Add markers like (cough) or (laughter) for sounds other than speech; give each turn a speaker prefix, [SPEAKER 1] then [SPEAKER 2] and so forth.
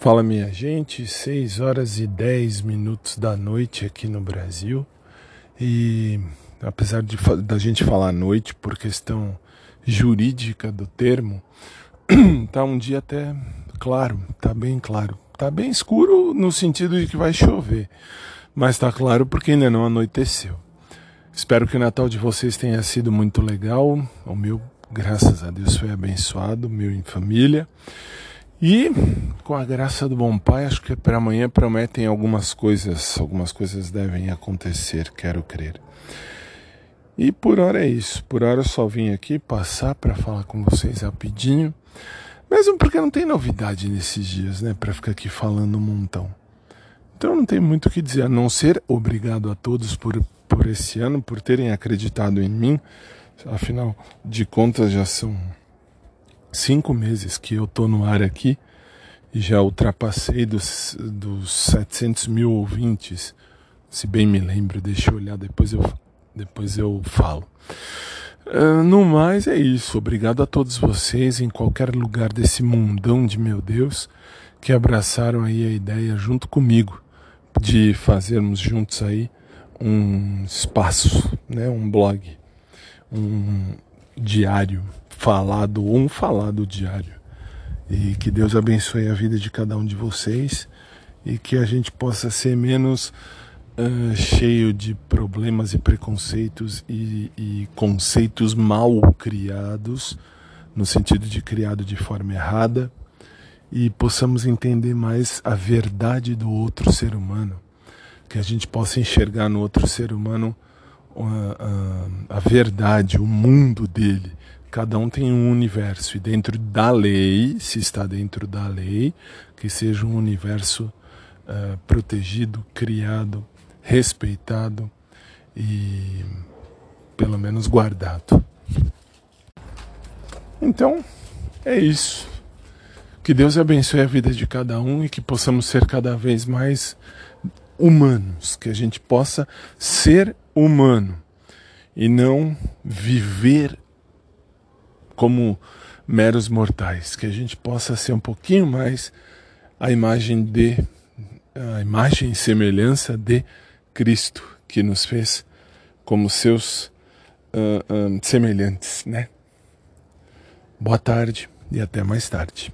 [SPEAKER 1] Fala minha gente, 6 horas e 10 minutos da noite aqui no Brasil. E apesar de da gente falar noite por questão jurídica do termo, (clears throat) tá um dia até claro, tá bem claro. Tá bem escuro no sentido de que vai chover, mas tá claro porque ainda não anoiteceu. Espero que o Natal de vocês tenha sido muito legal. O meu, graças a Deus, foi abençoado, meu em família. E com a graça do bom pai, acho que para amanhã prometem algumas coisas, algumas coisas devem acontecer, quero crer. E por hora é isso. Por hora eu só vim aqui passar para falar com vocês rapidinho, mesmo porque não tem novidade nesses dias, né, para ficar aqui falando um montão. Então não tem muito o que dizer, a não ser obrigado a todos por, por esse ano, por terem acreditado em mim. Afinal de contas, já são cinco meses que eu tô no ar aqui já ultrapassei dos, dos 700 mil ouvintes, se bem me lembro, deixa eu olhar, depois eu, depois eu falo. Uh, no mais é isso, obrigado a todos vocês em qualquer lugar desse mundão de meu Deus que abraçaram aí a ideia junto comigo de fazermos juntos aí um espaço, né, um blog, um diário falado, um falado diário. E que Deus abençoe a vida de cada um de vocês e que a gente possa ser menos uh, cheio de problemas e preconceitos e, e conceitos mal criados, no sentido de criado de forma errada, e possamos entender mais a verdade do outro ser humano, que a gente possa enxergar no outro ser humano a, a, a verdade, o mundo dele, Cada um tem um universo e dentro da lei, se está dentro da lei, que seja um universo uh, protegido, criado, respeitado e pelo menos guardado. Então, é isso. Que Deus abençoe a vida de cada um e que possamos ser cada vez mais humanos, que a gente possa ser humano e não viver como meros mortais, que a gente possa ser um pouquinho mais a imagem de a imagem e semelhança de Cristo que nos fez como seus uh, uh, semelhantes, né? Boa tarde e até mais tarde.